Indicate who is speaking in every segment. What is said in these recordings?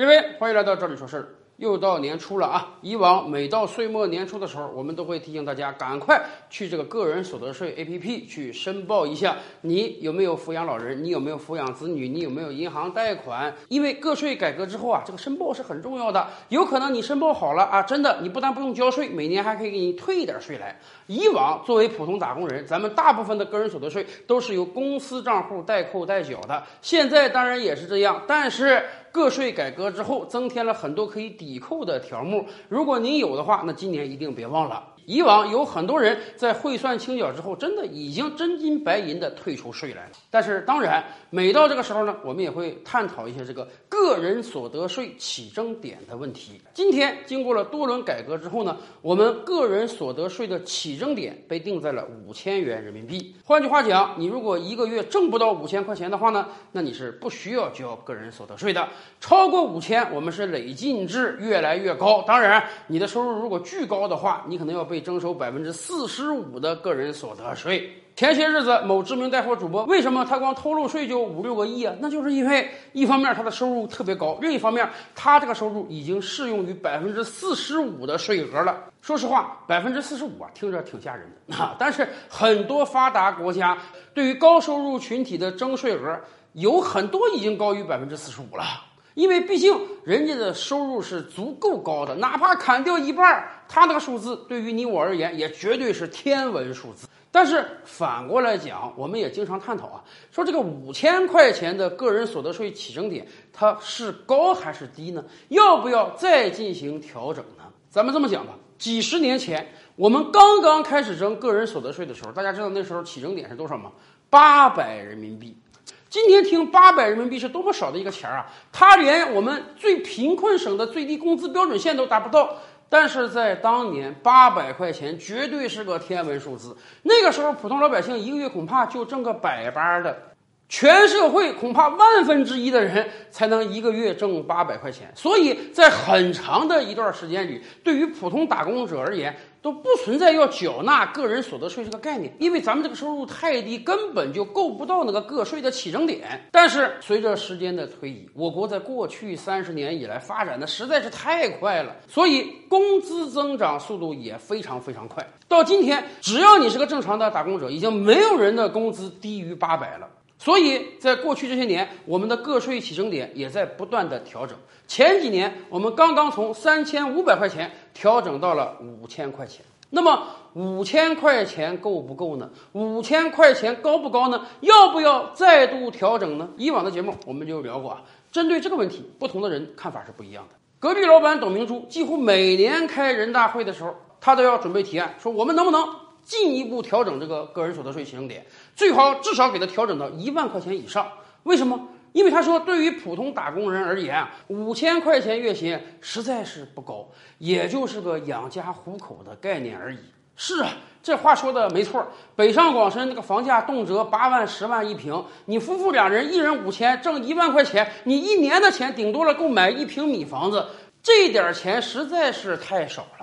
Speaker 1: 各位，欢迎来到这里说事儿。又到年初了啊！以往每到岁末年初的时候，我们都会提醒大家赶快去这个个人所得税 APP 去申报一下，你有没有抚养老人，你有没有抚养子女，你有没有银行贷款。因为个税改革之后啊，这个申报是很重要的。有可能你申报好了啊，真的你不但不用交税，每年还可以给你退一点税来。以往作为普通打工人，咱们大部分的个人所得税都是由公司账户代扣代缴的，现在当然也是这样，但是。个税改革之后，增添了很多可以抵扣的条目。如果您有的话，那今年一定别忘了。以往有很多人在汇算清缴之后，真的已经真金白银的退出税来了。但是，当然，每到这个时候呢，我们也会探讨一些这个个人所得税起征点的问题。今天经过了多轮改革之后呢，我们个人所得税的起征点被定在了五千元人民币。换句话讲，你如果一个月挣不到五千块钱的话呢，那你是不需要交个人所得税的。超过五千，我们是累进制越来越高。当然，你的收入如果巨高的话，你可能要被征收百分之四十五的个人所得税。前些日子，某知名带货主播为什么他光偷漏税就五六个亿啊？那就是因为一方面他的收入特别高，另一方面他这个收入已经适用于百分之四十五的税额了。说实话，百分之四十五啊，听着挺吓人的啊。但是很多发达国家对于高收入群体的征税额有很多已经高于百分之四十五了。因为毕竟人家的收入是足够高的，哪怕砍掉一半，他那个数字对于你我而言也绝对是天文数字。但是反过来讲，我们也经常探讨啊，说这个五千块钱的个人所得税起征点，它是高还是低呢？要不要再进行调整呢？咱们这么讲吧，几十年前我们刚刚开始征个人所得税的时候，大家知道那时候起征点是多少吗？八百人民币。今天听八百人民币是多么少的一个钱儿啊！它连我们最贫困省的最低工资标准线都达不到。但是在当年，八百块钱绝对是个天文数字。那个时候，普通老百姓一个月恐怕就挣个百八的，全社会恐怕万分之一的人才能一个月挣八百块钱。所以在很长的一段时间里，对于普通打工者而言，都不存在要缴纳个人所得税这个概念，因为咱们这个收入太低，根本就够不到那个个税的起征点。但是随着时间的推移，我国在过去三十年以来发展的实在是太快了，所以工资增长速度也非常非常快。到今天，只要你是个正常的打工者，已经没有人的工资低于八百了。所以在过去这些年，我们的个税起征点也在不断的调整。前几年，我们刚刚从三千五百块钱调整到了五千块钱。那么五千块钱够不够呢？五千块钱高不高呢？要不要再度调整呢？以往的节目我们就聊过啊，针对这个问题，不同的人看法是不一样的。隔壁老板董明珠几乎每年开人大会的时候，他都要准备提案，说我们能不能进一步调整这个个人所得税起征点。最好至少给他调整到一万块钱以上。为什么？因为他说，对于普通打工人而言啊，五千块钱月薪实在是不高，也就是个养家糊口的概念而已。是啊，这话说的没错。北上广深那个房价动辄八万、十万一平，你夫妇两人一人五千，挣一万块钱，你一年的钱顶多了够买一平米房子，这点钱实在是太少了。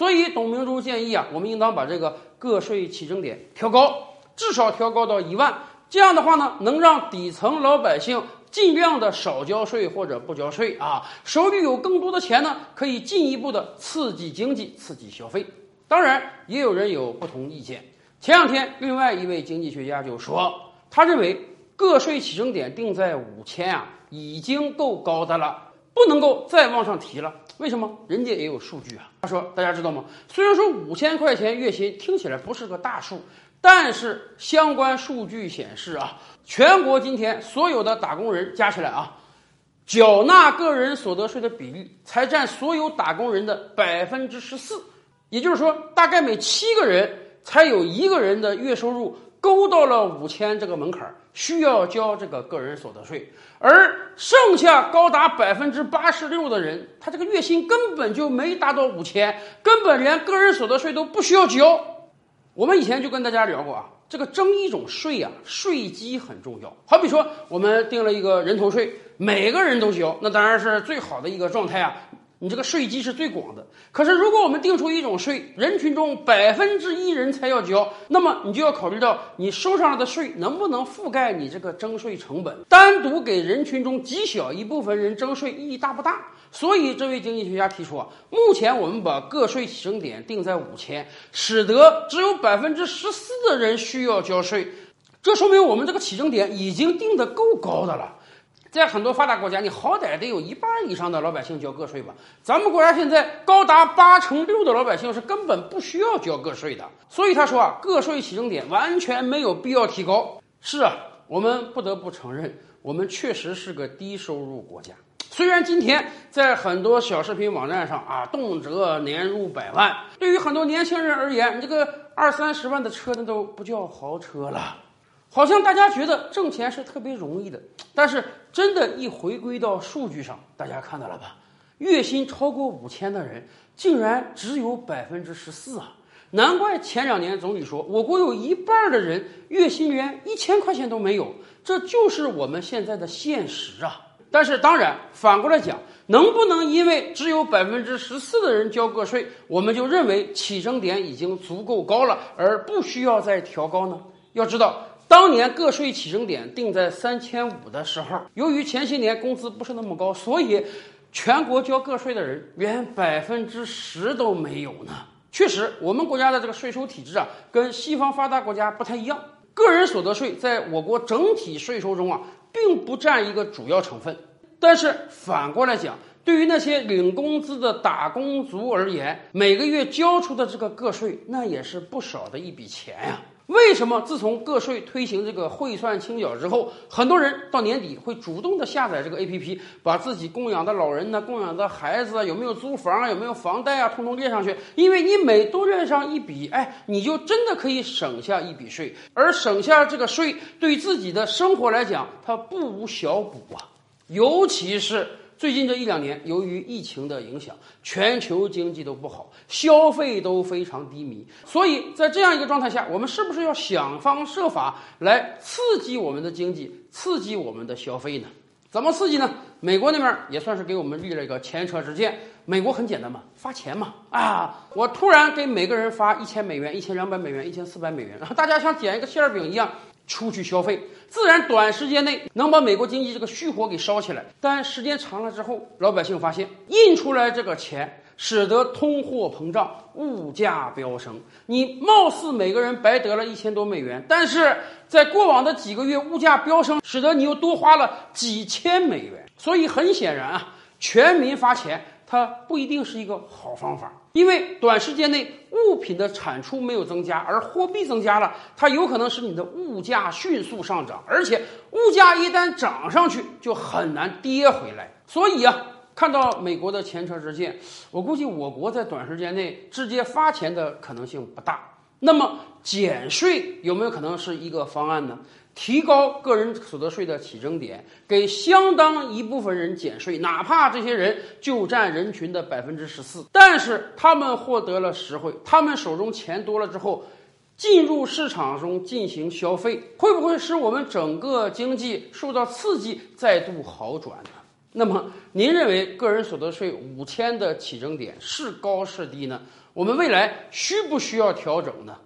Speaker 1: 所以董明珠建议啊，我们应当把这个个税起征点调高。至少调高到一万，这样的话呢，能让底层老百姓尽量的少交税或者不交税啊，手里有更多的钱呢，可以进一步的刺激经济、刺激消费。当然，也有人有不同意见。前两天，另外一位经济学家就说，他认为个税起征点定在五千啊，已经够高的了，不能够再往上提了。为什么？人家也有数据啊。他说，大家知道吗？虽然说五千块钱月薪听起来不是个大数。但是相关数据显示啊，全国今天所有的打工人加起来啊，缴纳个人所得税的比例才占所有打工人的百分之十四，也就是说，大概每七个人才有一个人的月收入勾到了五千这个门槛儿，需要交这个个人所得税，而剩下高达百分之八十六的人，他这个月薪根本就没达到五千，根本连个人所得税都不需要交。我们以前就跟大家聊过啊，这个征一种税啊，税基很重要。好比说，我们定了一个人头税，每个人都交，那当然是最好的一个状态啊。你这个税基是最广的。可是，如果我们定出一种税，人群中百分之一人才要交，那么你就要考虑到你收上来的税能不能覆盖你这个征税成本。单独给人群中极小一部分人征税意义大不大？所以，这位经济学家提出啊，目前我们把个税起征点定在五千，使得只有百分之十四的人需要交税。这说明我们这个起征点已经定的够高的了。在很多发达国家，你好歹得有一半以上的老百姓交个税吧？咱们国家现在高达八成六的老百姓是根本不需要交个税的。所以他说啊，个税起征点完全没有必要提高。是啊，我们不得不承认，我们确实是个低收入国家。虽然今天在很多小视频网站上啊，动辄年入百万，对于很多年轻人而言，你这个二三十万的车那都不叫豪车了。好像大家觉得挣钱是特别容易的，但是真的，一回归到数据上，大家看到了吧？月薪超过五千的人竟然只有百分之十四啊！难怪前两年总理说，我国有一半的人月薪连一千块钱都没有，这就是我们现在的现实啊！但是当然，反过来讲，能不能因为只有百分之十四的人交个税，我们就认为起征点已经足够高了，而不需要再调高呢？要知道。当年个税起征点定在三千五的时候，由于前些年工资不是那么高，所以全国交个税的人连百分之十都没有呢。确实，我们国家的这个税收体制啊，跟西方发达国家不太一样。个人所得税在我国整体税收中啊，并不占一个主要成分。但是反过来讲，对于那些领工资的打工族而言，每个月交出的这个个税，那也是不少的一笔钱呀。为什么自从个税推行这个汇算清缴之后，很多人到年底会主动的下载这个 APP，把自己供养的老人呢、供养的孩子啊、有没有租房啊、有没有房贷啊，通通列上去？因为你每多列上一笔，哎，你就真的可以省下一笔税，而省下这个税，对自己的生活来讲，它不无小补啊，尤其是。最近这一两年，由于疫情的影响，全球经济都不好，消费都非常低迷。所以在这样一个状态下，我们是不是要想方设法来刺激我们的经济，刺激我们的消费呢？怎么刺激呢？美国那边也算是给我们立了一个前车之鉴。美国很简单嘛，发钱嘛。啊，我突然给每个人发一千美元、一千两百美元、一千四百美元，然后大家像捡一个馅儿饼一样。出去消费，自然短时间内能把美国经济这个虚火给烧起来。但时间长了之后，老百姓发现印出来这个钱，使得通货膨胀、物价飙升。你貌似每个人白得了一千多美元，但是在过往的几个月，物价飙升，使得你又多花了几千美元。所以很显然啊，全民发钱。它不一定是一个好方法，因为短时间内物品的产出没有增加，而货币增加了，它有可能使你的物价迅速上涨，而且物价一旦涨上去，就很难跌回来。所以啊，看到美国的前车之鉴，我估计我国在短时间内直接发钱的可能性不大。那么减税有没有可能是一个方案呢？提高个人所得税的起征点，给相当一部分人减税，哪怕这些人就占人群的百分之十四，但是他们获得了实惠，他们手中钱多了之后，进入市场中进行消费，会不会使我们整个经济受到刺激，再度好转呢？那么，您认为个人所得税五千的起征点是高是低呢？我们未来需不需要调整呢？